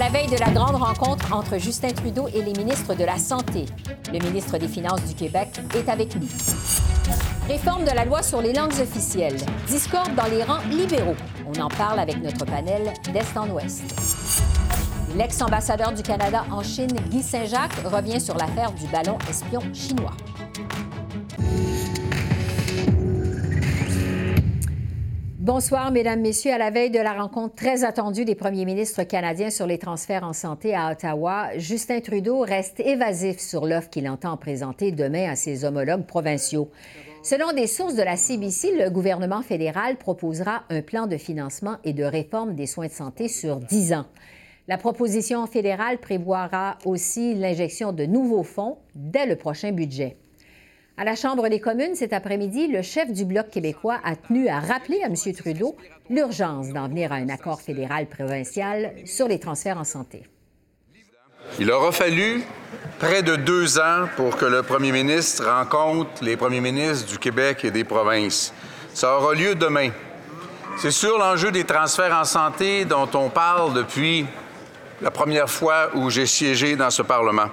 la veille de la grande rencontre entre Justin Trudeau et les ministres de la Santé, le ministre des Finances du Québec est avec nous. Réforme de la loi sur les langues officielles. Discorde dans les rangs libéraux. On en parle avec notre panel d'Est en Ouest. L'ex-ambassadeur du Canada en Chine, Guy Saint-Jacques, revient sur l'affaire du ballon espion chinois. Bonsoir, Mesdames, Messieurs. À la veille de la rencontre très attendue des premiers ministres canadiens sur les transferts en santé à Ottawa, Justin Trudeau reste évasif sur l'offre qu'il entend présenter demain à ses homologues provinciaux. Selon des sources de la CBC, le gouvernement fédéral proposera un plan de financement et de réforme des soins de santé sur 10 ans. La proposition fédérale prévoira aussi l'injection de nouveaux fonds dès le prochain budget. À la Chambre des communes cet après-midi, le chef du Bloc québécois a tenu à rappeler à M. Trudeau l'urgence d'en venir à un accord fédéral-provincial sur les transferts en santé. Il aura fallu près de deux ans pour que le premier ministre rencontre les premiers ministres du Québec et des provinces. Ça aura lieu demain. C'est sur l'enjeu des transferts en santé dont on parle depuis la première fois où j'ai siégé dans ce Parlement.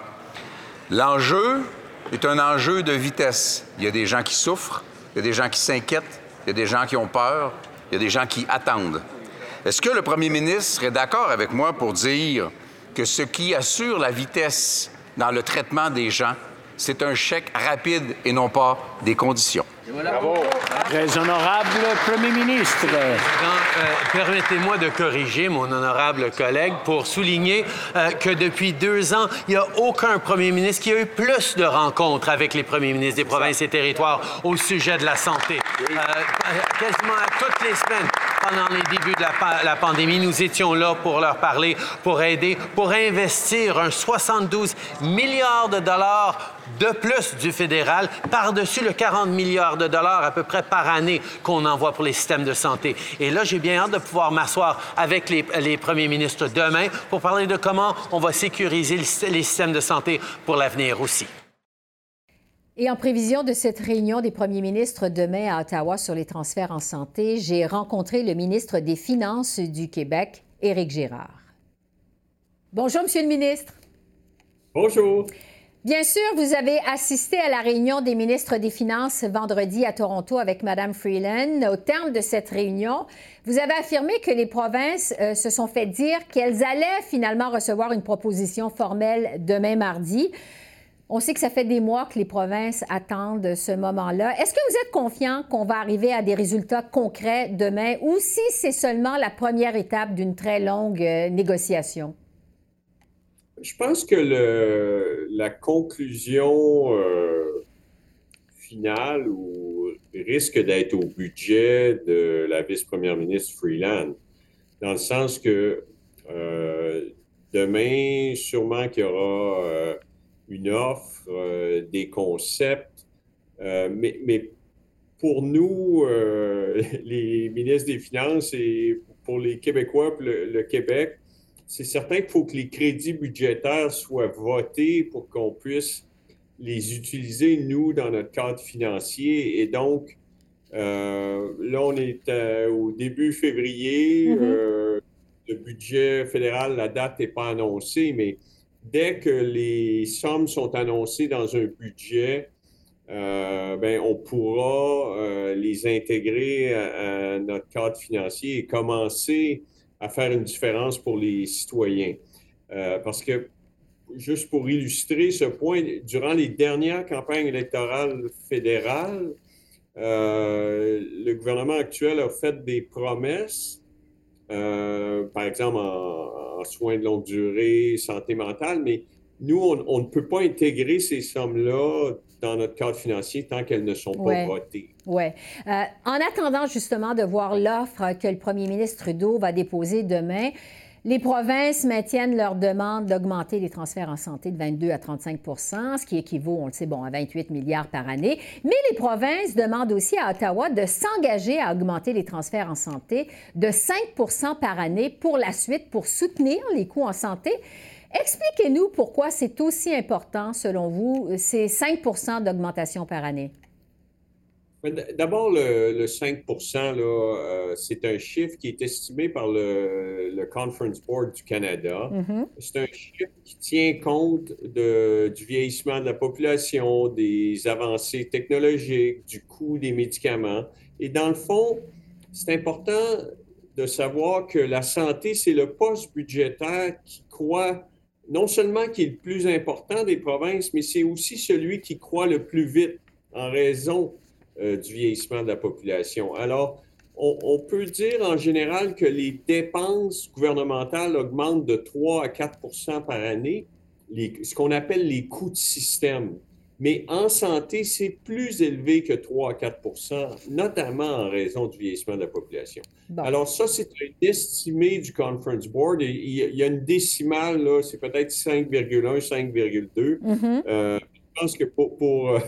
L'enjeu, est un enjeu de vitesse. Il y a des gens qui souffrent, il y a des gens qui s'inquiètent, il y a des gens qui ont peur, il y a des gens qui attendent. Est-ce que le premier ministre est d'accord avec moi pour dire que ce qui assure la vitesse dans le traitement des gens, c'est un chèque rapide et non pas des conditions? Bravo. Très honorable Premier ministre. Euh, permettez-moi de corriger mon honorable collègue pour souligner euh, que depuis deux ans, il n'y a aucun Premier ministre qui a eu plus de rencontres avec les premiers ministres des provinces et territoires au sujet de la santé. Euh, quasiment à toutes les semaines, pendant les débuts de la, pandémie, nous étions là pour leur parler, pour aider, pour investir un 72 milliards de dollars de plus du fédéral par-dessus le 40 milliards de dollars à peu près par année qu'on envoie pour les systèmes de santé. Et là, j'ai bien hâte de pouvoir m'asseoir avec les, premiers ministres demain pour parler de comment on va sécuriser les systèmes de santé pour l'avenir aussi. Et en prévision de cette réunion des premiers ministres demain à Ottawa sur les transferts en santé, j'ai rencontré le ministre des Finances du Québec, Éric Girard. Bonjour, Monsieur le ministre. Bonjour. Bien sûr, vous avez assisté à la réunion des ministres des Finances vendredi à Toronto avec Mme Freeland. Au terme de cette réunion, vous avez affirmé que les provinces euh, se sont fait dire qu'elles allaient finalement recevoir une proposition formelle demain mardi. On sait que ça fait des mois que les provinces attendent ce moment-là. Est-ce que vous êtes confiant qu'on va arriver à des résultats concrets demain ou si c'est seulement la première étape d'une très longue euh, négociation? Je pense que la conclusion euh, finale risque d'être au budget de la vice-première ministre Freeland, dans le sens que euh, demain, sûrement qu'il y aura une offre, euh, des concepts, euh, mais, mais, pour nous, euh, les ministres des Finances et pour les Québécois, le, le Québec, c'est certain qu'il faut que les crédits budgétaires soient votés pour qu'on puisse les utiliser, nous, dans notre cadre financier. Et donc, là, on est au début février. Mm -hmm. euh, le budget fédéral, la date n'est pas annoncée, mais dès que les sommes sont annoncées dans un budget, euh, ben, on pourra euh, les intégrer à, notre cadre financier et commencer à faire une différence pour les citoyens. Euh, parce que, juste pour illustrer ce point, durant les dernières campagnes électorales fédérales, le gouvernement actuel a fait des promesses, euh, par exemple en, en, soins de longue durée, santé mentale, mais nous, on, on ne peut pas intégrer ces sommes-là dans notre cadre financier tant qu'elles ne sont pas ouais. votées. Oui. Euh, en attendant justement de voir l'offre que le premier ministre Trudeau va déposer demain, Les provinces maintiennent leur demande d'augmenter les transferts en santé de 22 à 35% ce qui équivaut, on le sait, bon, à 28 milliards par année. Mais les provinces demandent aussi à Ottawa de s'engager à augmenter les transferts en santé de 5% par année pour la suite, pour soutenir les coûts en santé. Expliquez-nous pourquoi c'est aussi important, selon vous, ces 5% d'augmentation par année. D'abord, le, 5% euh, c'est un chiffre qui est estimé par le, Conference Board du Canada. Mm-hmm. C'est un chiffre qui tient compte du vieillissement de la population, des avancées technologiques, du coût des médicaments. Et dans le fond, c'est important de savoir que la santé, c'est le poste budgétaire qui croit non seulement qui est le plus important des provinces, mais c'est aussi celui qui croît le plus vite en raison euh, du vieillissement de la population. Alors, on, peut dire en général que les dépenses gouvernementales augmentent de 3 à 4 par année, ce qu'on appelle les coûts de système. Mais en santé, c'est plus élevé que 3 à 4 notamment en raison du vieillissement de la population. Alors ça, c'est un estimé du Conference Board. il y a une décimale, là, c'est peut-être 5,1, 5,2. Mm-hmm. Euh, je pense que pour, pour,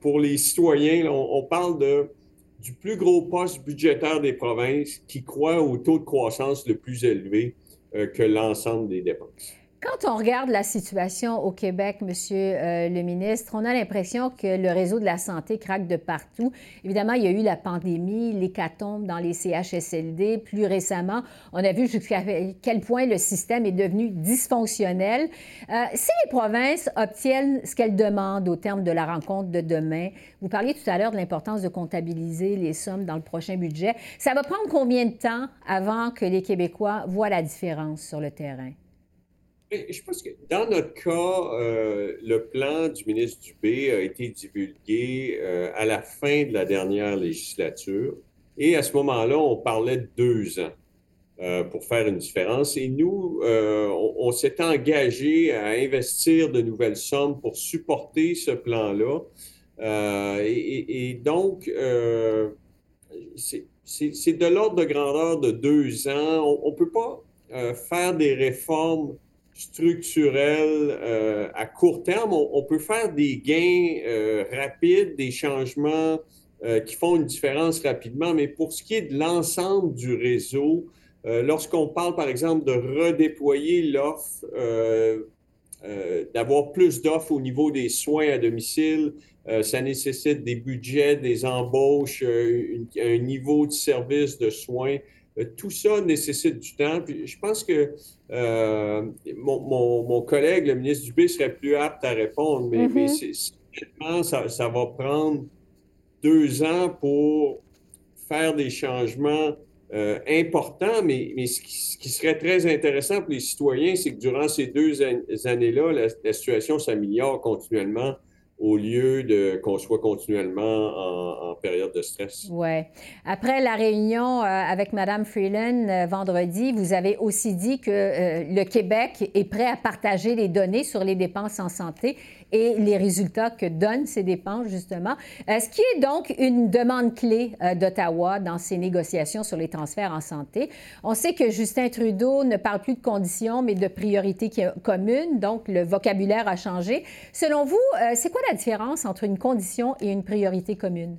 pour, les citoyens, on, parle du plus gros poste budgétaire des provinces qui croit au taux de croissance le plus élevé euh, que l'ensemble des dépenses. Quand on regarde la situation au Québec, Monsieur euh, le ministre, on a l'impression que le réseau de la santé craque de partout. Évidemment, il y a eu la pandémie, l'hécatombe dans les CHSLD. Plus récemment, on a vu jusqu'à quel point le système est devenu dysfonctionnel. Euh, si les provinces obtiennent ce qu'elles demandent au terme de la rencontre de demain, vous parliez tout à l'heure de l'importance de comptabiliser les sommes dans le prochain budget. Ça va prendre combien de temps avant que les Québécois voient la différence sur le terrain? Je pense que dans notre cas, euh, le plan du ministre Dubé a été divulgué euh, à la fin de la dernière législature. Et à ce moment-là, on parlait de deux ans euh, pour faire une différence. Et nous, on, s'est engagé à investir de nouvelles sommes pour supporter ce plan-là. Et, donc, c'est de l'ordre de grandeur de deux ans. On ne peut pas faire des réformes structurel euh, à court terme, on, peut faire des gains euh, rapides, des changements euh, qui font une différence rapidement, mais pour ce qui est de l'ensemble du réseau, lorsqu'on parle par exemple de redéployer l'offre, d'avoir plus d'offres au niveau des soins à domicile, ça nécessite des budgets, des embauches, un niveau de service de soins tout ça nécessite du temps. je pense que euh, mon, collègue, le ministre Dubé, serait plus apte à répondre, mais, mm-hmm. ça, va prendre deux ans pour faire des changements euh, importants, mais, ce, qui, serait très intéressant pour les citoyens, c'est que durant ces deux années-là, la situation s'améliore continuellement au lieu de qu'on soit continuellement en, période de stress? Oui. Après la réunion euh, avec Mme Freeland euh, vendredi, vous avez aussi dit que euh, le Québec est prêt à partager les données sur les dépenses en santé et les résultats que donnent ces dépenses, justement. ce qui est donc une demande clé d'Ottawa dans ces négociations sur les transferts en santé. On sait que Justin Trudeau ne parle plus de conditions, mais de priorités communes, donc le vocabulaire a changé. Selon vous, c'est quoi la différence entre une condition et une priorité commune?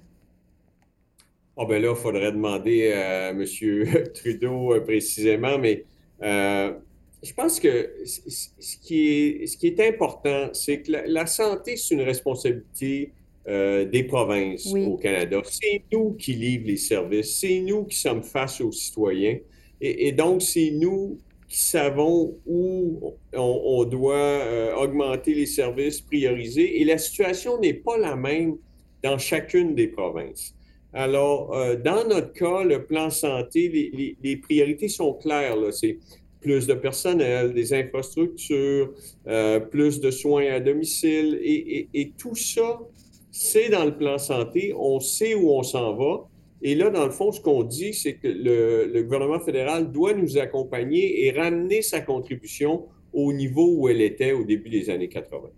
Oh ben là, il faudrait demander à M. Trudeau euh, précisément, mais euh, je pense que ce qui est, ce qui est important, c'est que la, santé, c'est une responsabilité euh, des provinces au Canada. C'est nous qui livrent les services, c'est nous qui sommes face aux citoyens. Et, et donc, c'est nous qui savons où on, doit euh, augmenter les services, prioriser. Et la situation n'est pas la même dans chacune des provinces. Alors, euh, dans notre cas, le plan santé, les, priorités sont claires. C'est plus de personnel, des infrastructures, euh, plus de soins à domicile. et tout ça, c'est dans le plan santé. On sait où on s'en va. Et là, dans le fond, ce qu'on dit, c'est que le, gouvernement fédéral doit nous accompagner et ramener sa contribution au niveau où elle était au début des années 80.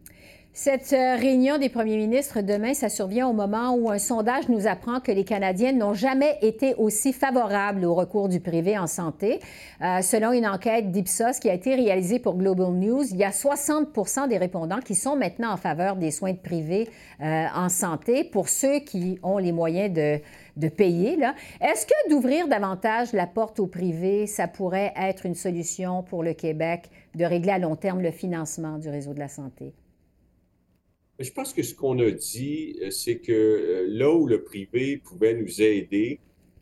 Cette euh, réunion des premiers ministres demain, ça survient au moment où un sondage nous apprend que les Canadiens n'ont jamais été aussi favorables au recours du privé en santé. Euh, selon une enquête d'Ipsos qui a été réalisée pour Global News, il y a 60 des répondants qui sont maintenant en faveur des soins de privé euh, en santé pour ceux qui ont les moyens de payer. Est-ce que d'ouvrir davantage la porte au privé, ça pourrait être une solution pour le Québec de régler à long terme le financement du réseau de la santé? Je pense que ce qu'on a dit, euh, c'est que euh, là où le privé pouvait nous aider,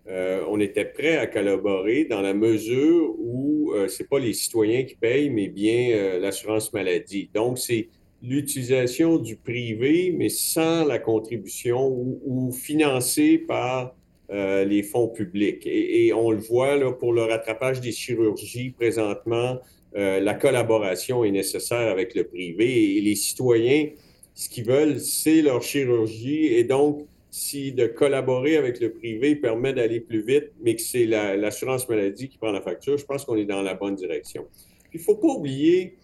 euh, on était prêt à collaborer dans la mesure où ce c'est pas les citoyens qui payent, mais bien l'assurance maladie. Donc, c'est l'utilisation du privé, mais sans la contribution ou, financé par les fonds publics. Et, et, on le voit là, pour le rattrapage des chirurgies présentement, la collaboration est nécessaire avec le privé et les citoyens ce qu'ils veulent, c'est leur chirurgie. Et donc, si de collaborer avec le privé permet d'aller plus vite, mais que c'est l'assurance maladie qui prend la facture, je pense qu'on est dans la bonne direction. Il ne faut pas oublier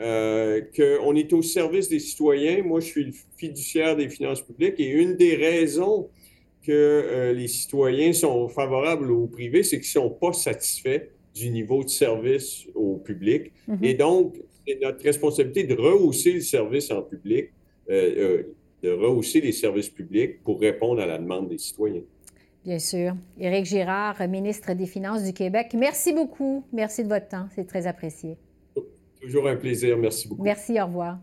euh, qu'on est au service des citoyens. Moi, je suis le fiduciaire des finances publiques et une des raisons que euh, les citoyens sont favorables au privé, c'est qu'ils ne sont pas satisfaits du niveau de service au public. Mm-hmm. Et donc, c'est notre responsabilité de rehausser le service en public de rehausser les services publics pour répondre à la demande des citoyens. Bien sûr. Éric Girard, ministre des Finances du Québec, merci beaucoup. Merci de votre temps. C'est très apprécié. Toujours un plaisir. Merci beaucoup. Merci. Au revoir.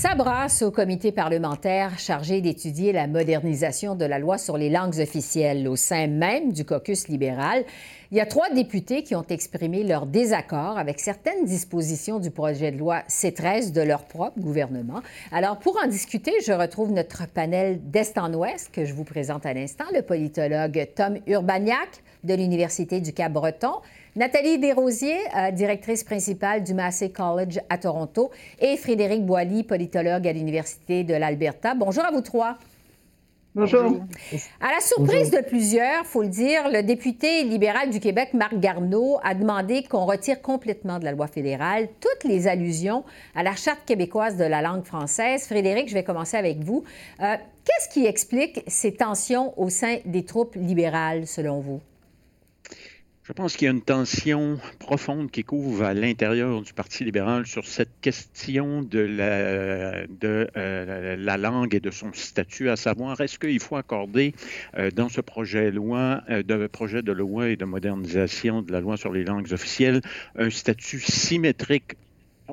Ça brasse au comité parlementaire chargé d'étudier la modernisation de la loi sur les langues officielles au sein même du caucus libéral. Il y a trois députés qui ont exprimé leur désaccord avec certaines dispositions du projet de loi C13 de leur propre gouvernement. Alors, pour en discuter, je retrouve notre panel d'Est en Ouest que je vous présente à l'instant, le politologue Tom Urbaniak de l'Université du Cap-Breton, Nathalie Desrosiers, euh, directrice principale du Massey College à Toronto, et Frédéric Boilly, politologue à l'Université de l'Alberta. Bonjour à vous trois. Bonjour. À la surprise de plusieurs, faut le dire, le député libéral du Québec, Marc Garneau, a demandé qu'on retire complètement de la loi fédérale toutes les allusions à la Charte québécoise de la langue française. Frédéric, je vais commencer avec vous. Euh, qu'est-ce qui explique ces tensions au sein des troupes libérales, selon vous? Je pense qu'il y a une tension profonde qui couvre à l'intérieur du Parti libéral sur cette question de la, de, euh, la langue et de son statut, à savoir est-ce qu'il faut accorder euh, dans ce projet loi, euh, de projet de loi et de modernisation de la loi sur les langues officielles un statut symétrique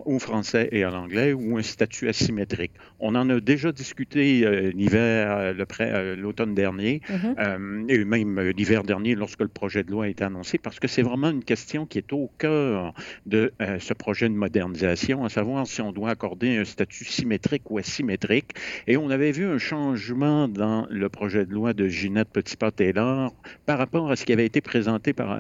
au français et à l'anglais ou un statut asymétrique. On en a déjà discuté euh, l'hiver, euh, euh, l'automne dernier, mm-hmm. et même l'hiver dernier lorsque le projet de loi a été annoncé, parce que c'est vraiment une question qui est au cœur de ce projet de modernisation, à savoir si on doit accorder un statut symétrique ou asymétrique. Et on avait vu un changement dans le projet de loi de Ginette Petitpas-Taylor par rapport à ce qui avait été présenté par,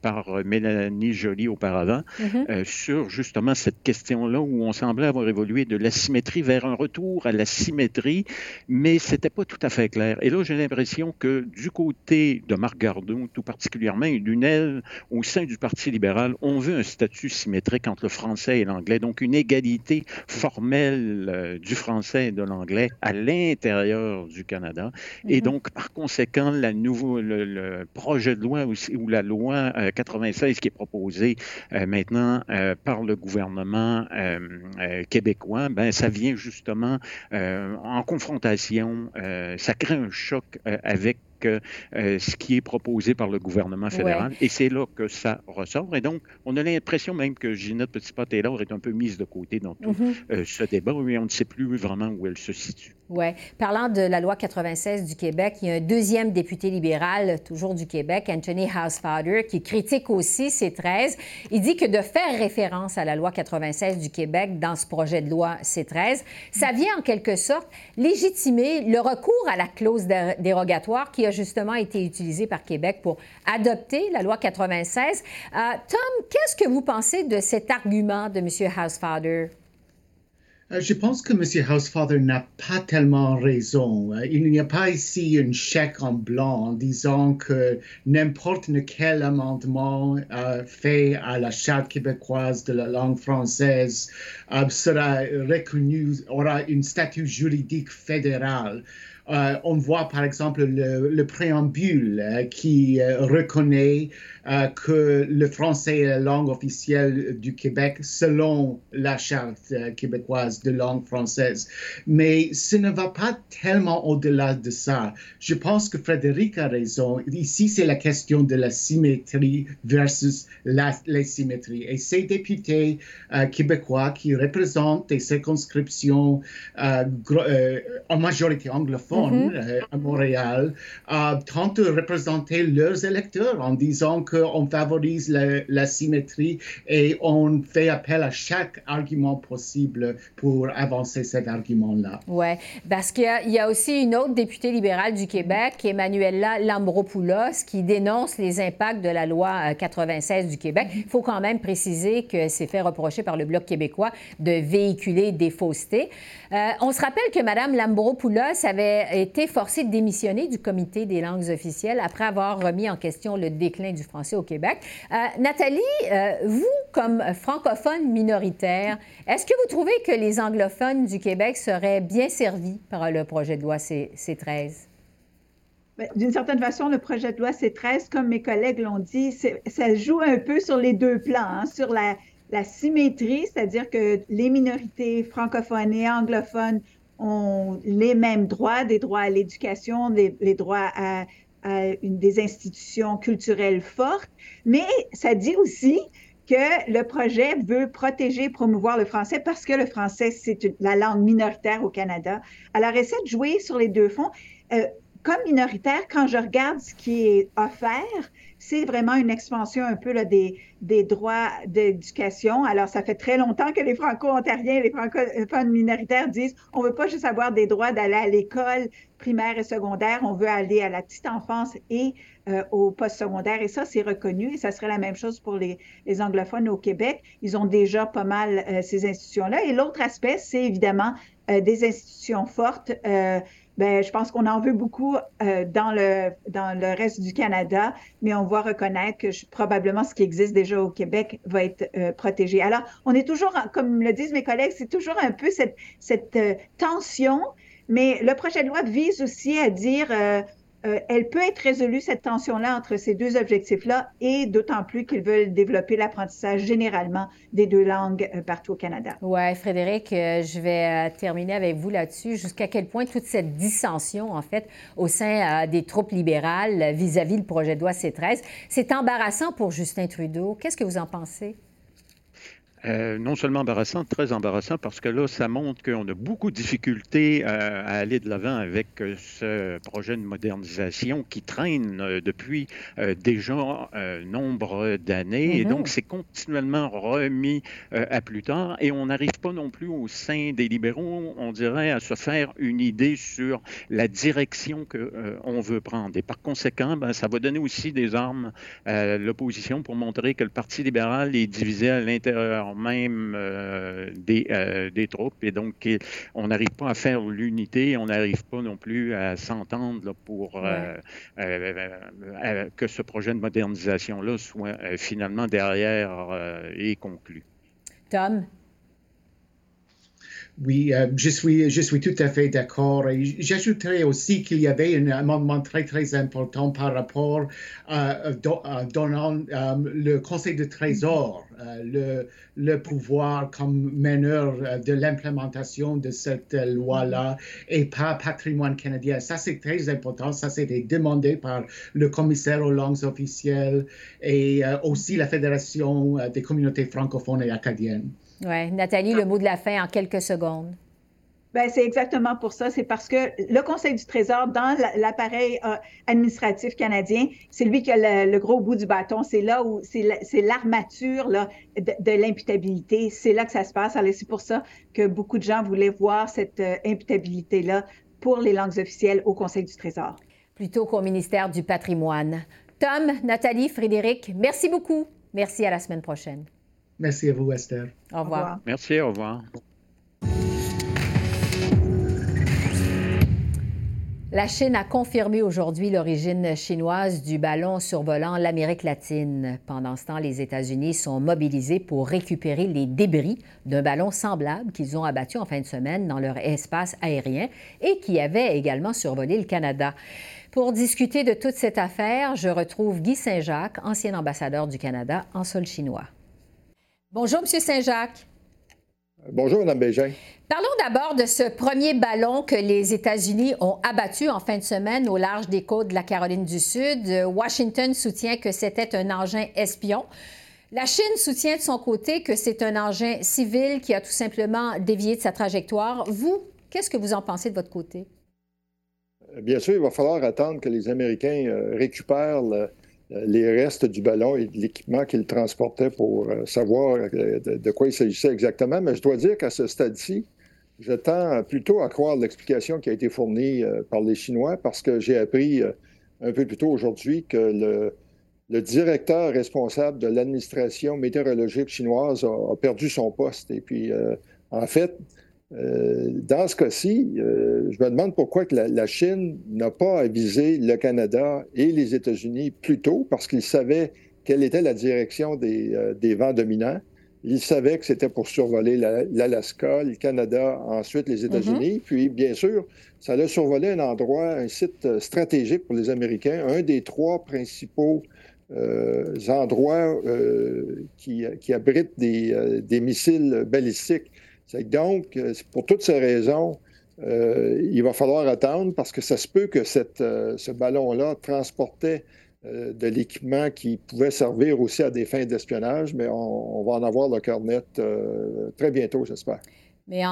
par Mélanie Joly auparavant mm-hmm. sur justement cette question-là où on semblait avoir évolué de l'asymétrie vers un retour à la symétrie, mais c'était pas tout à fait clair. Et là, j'ai l'impression que du côté de Marc Gardon, tout particulièrement, et d'une aile au sein du Parti libéral, on veut un statut symétrique entre le français et l'anglais, donc une égalité formelle euh, du français et de l'anglais à l'intérieur du Canada. Et mhm. donc, par conséquent, la nouveau, le, projet de loi aussi, ou la loi 96 euh, qui est proposée euh, maintenant par le gouvernement euh, euh, québécois, ben, ça vient justement euh, en confrontation, ça crée un choc avec ce qui est proposé par le gouvernement fédéral. Et c'est là que ça ressort. Et donc, on a l'impression même que Ginette Petitpas-Taylor est un peu mise de côté dans tout mm-hmm. ce débat, mais on ne sait plus vraiment où elle se situe. Oui. Parlant de la loi 96 du Québec, il y a un deuxième député libéral, toujours du Québec, Anthony Housefather, qui critique aussi C13. Il dit que de faire référence à la loi 96 du Québec dans ce projet de loi C13, ça vient en quelque sorte légitimer le recours à la clause dérogatoire qui a justement été utilisée par Québec pour adopter la loi 96. Euh, Tom, qu'est-ce que vous pensez de cet argument de M. Housefather? Euh, je pense que M. Housefather n'a pas tellement raison. Euh, il n'y a pas ici un chèque en blanc en disant que n'importe quel amendement fait à la Charte québécoise de la langue française sera reconnu, aura une statut juridique fédéral. Euh, on voit par exemple le, préambule euh, qui euh, que le français est la langue officielle du Québec selon la charte québécoise de langue française. Mais ce ne va pas tellement au-delà de ça. Je pense que Frédéric a raison. Ici, c'est la question de la symétrie versus l'asymétrie. Et ces députés québécois qui représentent des circonscriptions en majorité anglophone, Mhm. Euh, à Montréal tentent de représenter leurs électeurs en disant qu'on favorise la, symétrie et on fait appel à chaque argument possible pour avancer cet argument-là. Oui, parce qu'il y, a aussi une autre députée libérale du Québec, Emmanuela Lambropoulos, qui dénonce les impacts de la loi 96 euh, du Québec. Il faut quand même préciser que c'est fait reprocher par le Bloc québécois de véhiculer des faussetés. Euh, on se rappelle que Mme Lambropoulos avait été forcée de démissionner du comité des langues officielles après avoir remis en question le déclin du français au Québec. Euh, Nathalie, euh, vous, comme francophone minoritaire, est-ce que vous trouvez que les anglophones du Québec seraient bien servis par le projet de loi C-13? Ben, d'une certaine façon, le projet de loi C-13, comme mes collègues l'ont dit, ça joue un peu sur les deux plans, hein, sur la, symétrie, c'est-à-dire que les minorités francophones et anglophones ont les mêmes droits, des droits à l'éducation, les, droits à, une, des institutions culturelles fortes, mais ça dit aussi que le projet veut protéger, promouvoir le français parce que le français, c'est la langue minoritaire au Canada. Alors, essaie de jouer sur les deux fonds. Euh, comme minoritaire, quand je regarde ce qui est offert, c'est vraiment une expansion un peu là, des, des droits d'éducation. Alors, ça fait très longtemps que les Franco-Ontariens et les francophones minoritaires disent on ne veut pas juste avoir des droits d'aller à l'école primaire et secondaire, on veut aller à la petite enfance et euh, au post-secondaire. Et ça, c'est reconnu. Et ça serait la même chose pour les, les anglophones au Québec. Ils ont déjà pas mal euh, ces institutions-là. Et l'autre aspect, c'est évidemment euh, des institutions fortes. Ben, je pense qu'on en veut beaucoup euh, dans, le, dans le reste du Canada, mais on va reconnaître que probablement ce qui existe déjà au Québec va être euh, protégé. Alors, on est toujours, comme le disent mes collègues, c'est toujours un peu cette, cette euh, tension, mais le projet de loi vise aussi à dire euh, elle peut être résolue, cette tension-là, entre ces deux objectifs-là, et d'autant plus qu'ils veulent développer l'apprentissage généralement des deux langues euh, partout au Canada. Oui, Frédéric, euh, je vais terminer avec vous là-dessus. Jusqu'à quel point toute cette dissension, en fait, au sein des troupes libérales vis-à-vis le projet de loi C-13, c'est embarrassant pour Justin Trudeau? Qu'est-ce que vous en pensez? Euh, non seulement embarrassant, très embarrassant, parce que là, ça montre qu'on a beaucoup de difficultés euh, à, aller de l'avant avec euh, ce projet de modernisation qui traîne depuis déjà nombre d'années. Et donc, mm-hmm. c'est continuellement remis à plus tard. Et on n'arrive pas non plus au sein des libéraux, on dirait, à se faire une idée sur la direction qu'on veut prendre. Et par conséquent, ben, ça va donner aussi des armes à l'opposition pour montrer que le Parti libéral est divisé à l'intérieur même euh, des, euh, des, troupes. Et donc, on n'arrive pas à faire l'unité, on n'arrive pas non plus à s'entendre pour euh, que ce projet de modernisation-là soit finalement derrière et conclu. Tom? Oui, euh, je, suis, je suis tout à fait d'accord. Et j'ajouterais aussi qu'il y avait un amendement très, très important par rapport à, donnant euh, le Conseil de Trésor euh, le, le, pouvoir comme meneur de l'implémentation de cette loi-là et pas patrimoine canadien. Ça, c'est très important. Ça, c'était demandé par le commissaire aux langues officielles et aussi la Fédération des communautés francophones et acadiennes. Oui. Nathalie, le mot de la fin en quelques secondes. Ben, c'est exactement pour ça. C'est parce que le Conseil du Trésor, dans l'appareil euh, administratif canadien, c'est lui qui a le, gros bout du bâton. C'est là où c'est l'armature de, l'imputabilité. C'est là que ça se passe. Alors, c'est pour ça que beaucoup de gens voulaient voir cette euh, imputabilité-là pour les langues officielles au Conseil du Trésor. Plutôt qu'au ministère du Patrimoine. Tom, Nathalie, Frédéric, merci beaucoup. Merci à la semaine prochaine. Merci à vous, Esther. Au revoir. Merci, au revoir. La Chine a confirmé aujourd'hui l'origine chinoise du ballon survolant l'Amérique latine. Pendant ce temps, les États-Unis sont mobilisés pour récupérer les débris d'un ballon semblable qu'ils ont abattu en fin de semaine dans leur espace aérien et qui avait également survolé le Canada. Pour discuter de toute cette affaire, je retrouve Guy Saint-Jacques, ancien ambassadeur du Canada en sol chinois. Bonjour, Monsieur Saint-Jacques. Bonjour, Mme Bégin. Parlons d'abord de ce premier ballon que les États-Unis ont abattu en fin de semaine au large des côtes de la Caroline du Sud. Washington soutient que c'était un engin espion. La Chine soutient de son côté que c'est un engin civil qui a tout simplement dévié de sa trajectoire. Vous, qu'est-ce que vous en pensez de votre côté? Bien sûr, il va falloir attendre que les Américains euh, récupèrent les restes du ballon et de l'équipement qu'ils transportaient pour euh, savoir euh, de, quoi il s'agissait exactement. Mais je dois dire qu'à ce stade-ci, je tends plutôt à croire l'explication qui a été fournie euh, par les Chinois parce que j'ai appris un peu plus tôt aujourd'hui que le, directeur responsable de l'administration météorologique chinoise a, perdu son poste. Et puis, en fait, euh, dans ce cas-ci, euh, je me demande pourquoi que la, Chine n'a pas avisé le Canada et les États-Unis plus tôt, parce qu'ils savaient quelle était la direction des, euh, vents dominants. Ils savaient que c'était pour survoler l'Alaska, le Canada, ensuite les États-Unis. Mm-hmm. Puis, bien sûr, ça allait survoler un endroit, un site stratégique pour les Américains, un des trois principaux endroits qui, abritent des missiles balistiques donc, euh, pour toutes ces raisons, euh, il va falloir attendre parce que ça se peut que euh, ce ballon-là transportait de l'équipement qui pouvait servir aussi à des fins d'espionnage, mais on, va en avoir le cœur net très bientôt, j'espère. Mais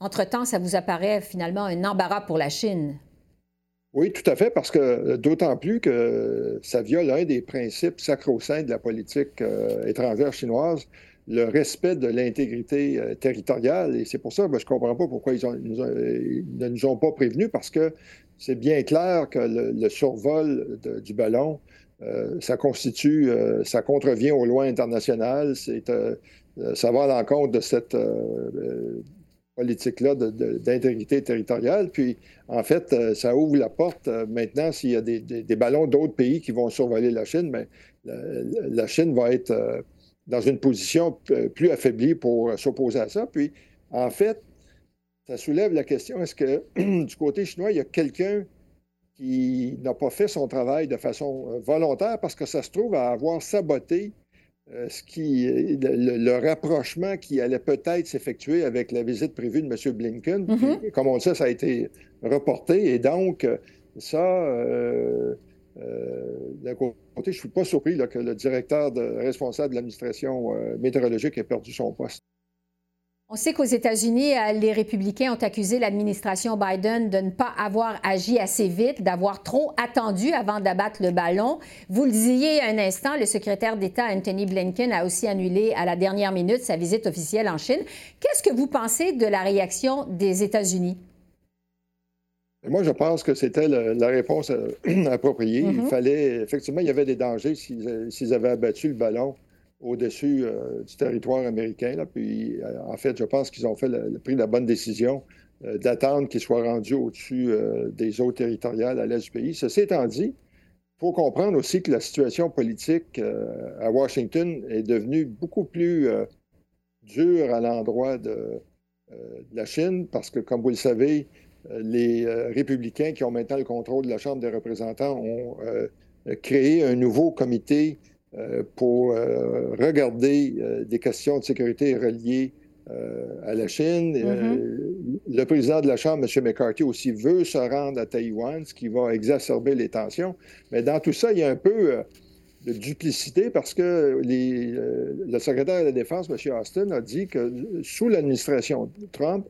entre-temps, ça vous apparaît finalement un embarras pour la Chine. Oui, tout à fait, parce que d'autant plus que ça viole un des principes sacro-saints de la politique étrangère chinoise, le respect de l'intégrité euh, territoriale. Et c'est pour ça que ben, je ne comprends pas pourquoi ils, ne nous ont pas prévenus, parce que c'est bien clair que le, survol du ballon, euh, ça constitue, euh, ça contrevient aux lois internationales. C'est, ça va à l'encontre de cette politique-là d'intégrité territoriale. Puis, en fait, ça ouvre la porte. maintenant, s'il y a des, ballons d'autres pays qui vont survoler la Chine, mais ben, la Chine va être dans une position plus affaiblie pour euh, s'opposer à ça. Puis, en fait, ça soulève la question, est-ce que du côté chinois, il y a quelqu'un qui n'a pas fait son travail de façon euh, volontaire parce que ça se trouve à avoir saboté euh, ce qui, le, rapprochement qui allait peut-être s'effectuer avec la visite prévue de M. Blinken. Mm-hmm. comme on le sait, ça a été reporté. Et donc, ça, euh, côté, je ne suis pas surpris que le directeur responsable de l'administration euh, météorologique ait perdu son poste. On sait qu'aux États-Unis, euh, les républicains ont accusé l'administration Biden de ne pas avoir agi assez vite, d'avoir trop attendu avant d'abattre le ballon. Vous le disiez un instant, le secrétaire d'État Anthony Blinken a aussi annulé à la dernière minute sa visite officielle en Chine. Qu'est-ce que vous pensez de la réaction des États-Unis? Moi, je pense que c'était la réponse euh, appropriée. Il mm-hmm. fallait, effectivement, il y avait des dangers s'ils avaient abattu le ballon au-dessus euh, du territoire américain. Là. Puis, euh, en fait, je pense qu'ils ont fait le, pris la bonne décision d'attendre qu'il soit rendu au-dessus des eaux territoriales à l'est du pays. Ceci étant dit, il faut comprendre aussi que la situation politique à Washington est devenue beaucoup plus dure à l'endroit de, de, la Chine parce que, comme vous le savez, euh, les euh, républicains qui ont maintenant le contrôle de la Chambre des représentants ont euh, créé un nouveau comité pour regarder des questions de sécurité reliées à la Chine. Mm-hmm. le président de la Chambre, M. McCarthy, aussi veut se rendre à Taïwan, ce qui va exacerber les tensions. Mais dans tout ça, il y a un peu de duplicité parce que le secrétaire de la Défense, M. Austin, a dit que sous l'administration Trump,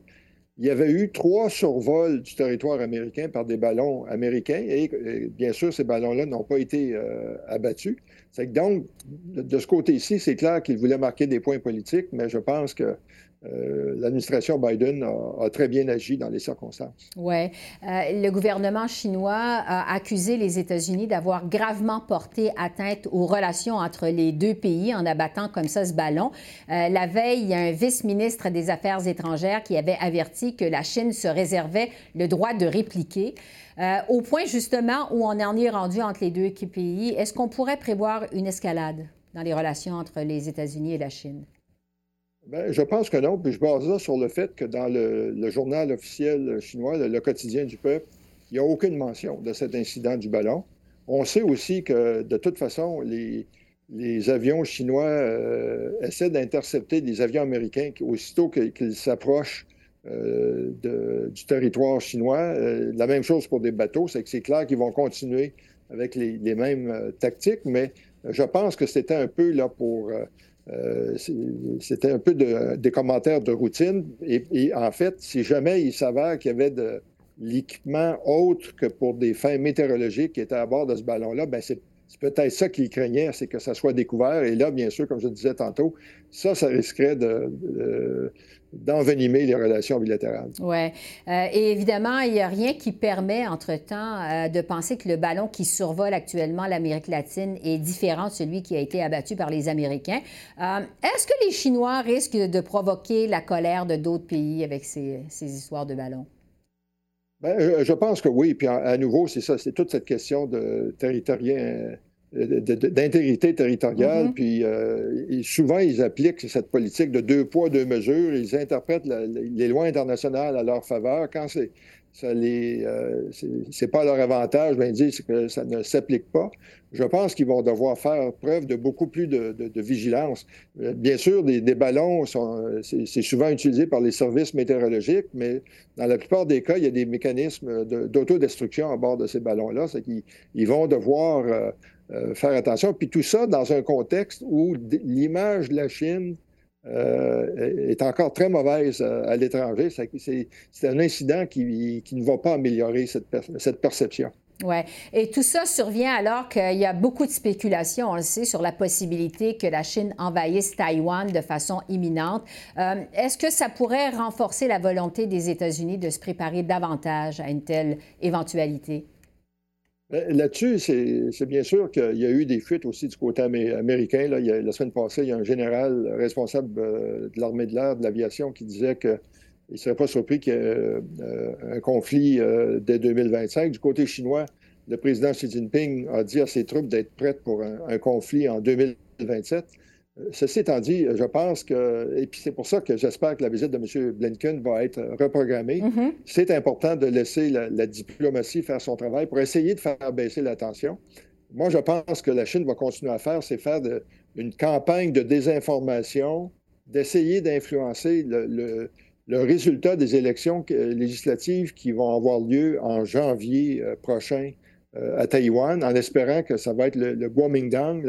il y avait eu trois survols du territoire américain par des ballons américains et, bien sûr, ces ballons-là n'ont pas été euh, abattus. C'est donc, de, ce côté-ci, c'est clair qu'il voulait marquer des points politiques, mais je pense que euh, l'administration Biden a, très bien agi dans les circonstances. Oui. Euh, le gouvernement chinois a accusé les États-Unis d'avoir gravement porté atteinte aux relations entre les deux pays en abattant comme ça ce ballon. la veille, il y a un vice-ministre des Affaires étrangères qui avait averti que la Chine se réservait le droit de répliquer. Euh, au point justement où on en est rendu entre les deux pays, est-ce qu'on pourrait prévoir une escalade dans les relations entre les États-Unis et la Chine? Bien, je pense que non. Puis je base ça sur le fait que dans le, journal officiel chinois, le, quotidien du peuple, il n'y a aucune mention de cet incident du ballon. On sait aussi que de toute façon, les, les avions chinois euh, essaient d'intercepter des avions américains aussitôt qu'ils s'approchent euh, du territoire chinois. Euh, la même chose pour des bateaux, c'est que c'est clair qu'ils vont continuer avec les, mêmes tactiques, mais je pense que c'était un peu là pour... c'était un peu des commentaires de routine. Et, en fait, si jamais il s'avère qu'il y avait de l'équipement autre que pour des fins météorologiques qui était à bord de ce ballon-là, ben c'est c'est peut-être ça qu'il craignait, c'est que ça soit découvert. Et là, bien sûr, comme je disais tantôt, ça, ça risquerait d'envenimer les relations bilatérales. Oui. Euh, et évidemment, il n'y a rien qui permet, entre-temps, euh, de penser que le ballon qui survole actuellement l'Amérique latine est différent de celui qui a été abattu par les Américains. Euh, est-ce que les Chinois risquent de provoquer la colère de d'autres pays avec ces histoires de ballons? Ben, je pense que oui. Puis à, nouveau, c'est ça, c'est toute cette question de territorien, euh, d'intégrité territoriale. Mm-hmm. Puis euh, souvent, ils appliquent cette politique de deux poids, deux mesures. Ils interprètent les lois internationales à leur faveur. Quand c'est ça les, c'est pas leur avantage, bien ils disent que ça ne s'applique pas je pense qu'ils vont devoir faire preuve de beaucoup plus de, vigilance. Euh, bien sûr, des, ballons, sont, c'est, souvent utilisé par les services météorologiques, mais dans la plupart des cas, il y a des mécanismes d'autodestruction à bord de ces ballons-là. C'est qu'ils vont devoir euh, euh, faire attention. Puis tout ça dans un contexte où l'image de la Chine est encore très mauvaise à, l'étranger. C'est, un incident qui, ne va pas améliorer cette perception. Oui. Et tout ça survient alors qu'il y a beaucoup de spéculations, on le sait, sur la possibilité que la Chine envahisse Taïwan de façon imminente. Euh, est-ce que ça pourrait renforcer la volonté des États-Unis de se préparer davantage à une telle éventualité? Ben, là-dessus, c'est bien sûr qu'il y a eu des fuites aussi du côté américain. La semaine passée, il y a un général responsable euh, de l'armée de l'air, de l'aviation, qui disait que il ne serait pas surpris qu'il y ait euh, un conflit euh, dès 2025. Du côté chinois, le président Xi Jinping a dit à ses troupes d'être prêtes pour un, conflit en 2027. Ceci étant dit, je pense que, et puis c'est pour ça que j'espère que la visite de M. Blinken va être reprogrammée. Mm-hmm. C'est important de laisser la, diplomatie faire son travail pour essayer de faire baisser la tension. Moi, je pense que la Chine va continuer à faire, c'est faire une campagne de désinformation, d'essayer d'influencer le, le résultat des élections législatives qui vont avoir lieu en janvier euh, prochain euh, à Taïwan, en espérant que ça va être le, le Kuomintang,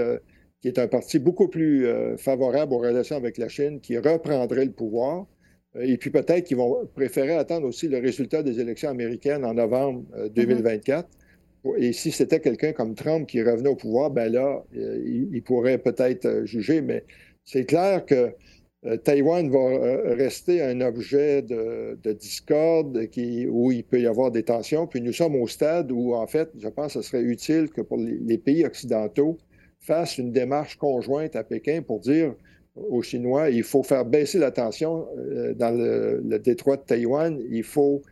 qui est un parti beaucoup plus euh, favorable aux relations avec la Chine, qui reprendrait le pouvoir. Et puis peut-être qu'ils vont préférer attendre aussi le résultat des élections américaines en novembre 2024. Mm-hmm. Et si c'était quelqu'un comme Trump qui revenait au pouvoir, ben là, il pourrait peut-être juger. Mais c'est clair que euh, Taïwan va euh, rester un objet de, discorde qui, où il peut y avoir des tensions. Puis nous sommes au stade où, en fait, je pense que ce serait utile que pour les, pays occidentaux fassent une démarche conjointe à Pékin pour dire aux Chinois, il faut faire baisser la tension euh, dans le, détroit de Taïwan, il faut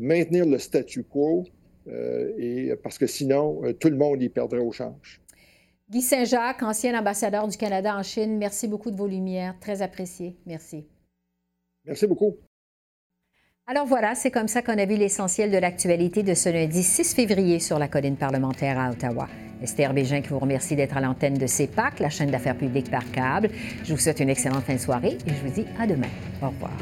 maintenir le statu quo, et, parce que sinon, tout le monde y perdrait au change. Guy Saint-Jacques, ancien ambassadeur du Canada en Chine, merci beaucoup de vos lumières. Très apprécié. Merci. Merci beaucoup. Alors voilà, c'est comme ça qu'on a vu l'essentiel de l'actualité de ce lundi 6 février sur la colline parlementaire à Ottawa. Esther Bégin qui vous remercie d'être à l'antenne de CEPAC, la chaîne d'affaires publiques par câble. Je vous souhaite une excellente fin de soirée et je vous dis à demain. Au revoir.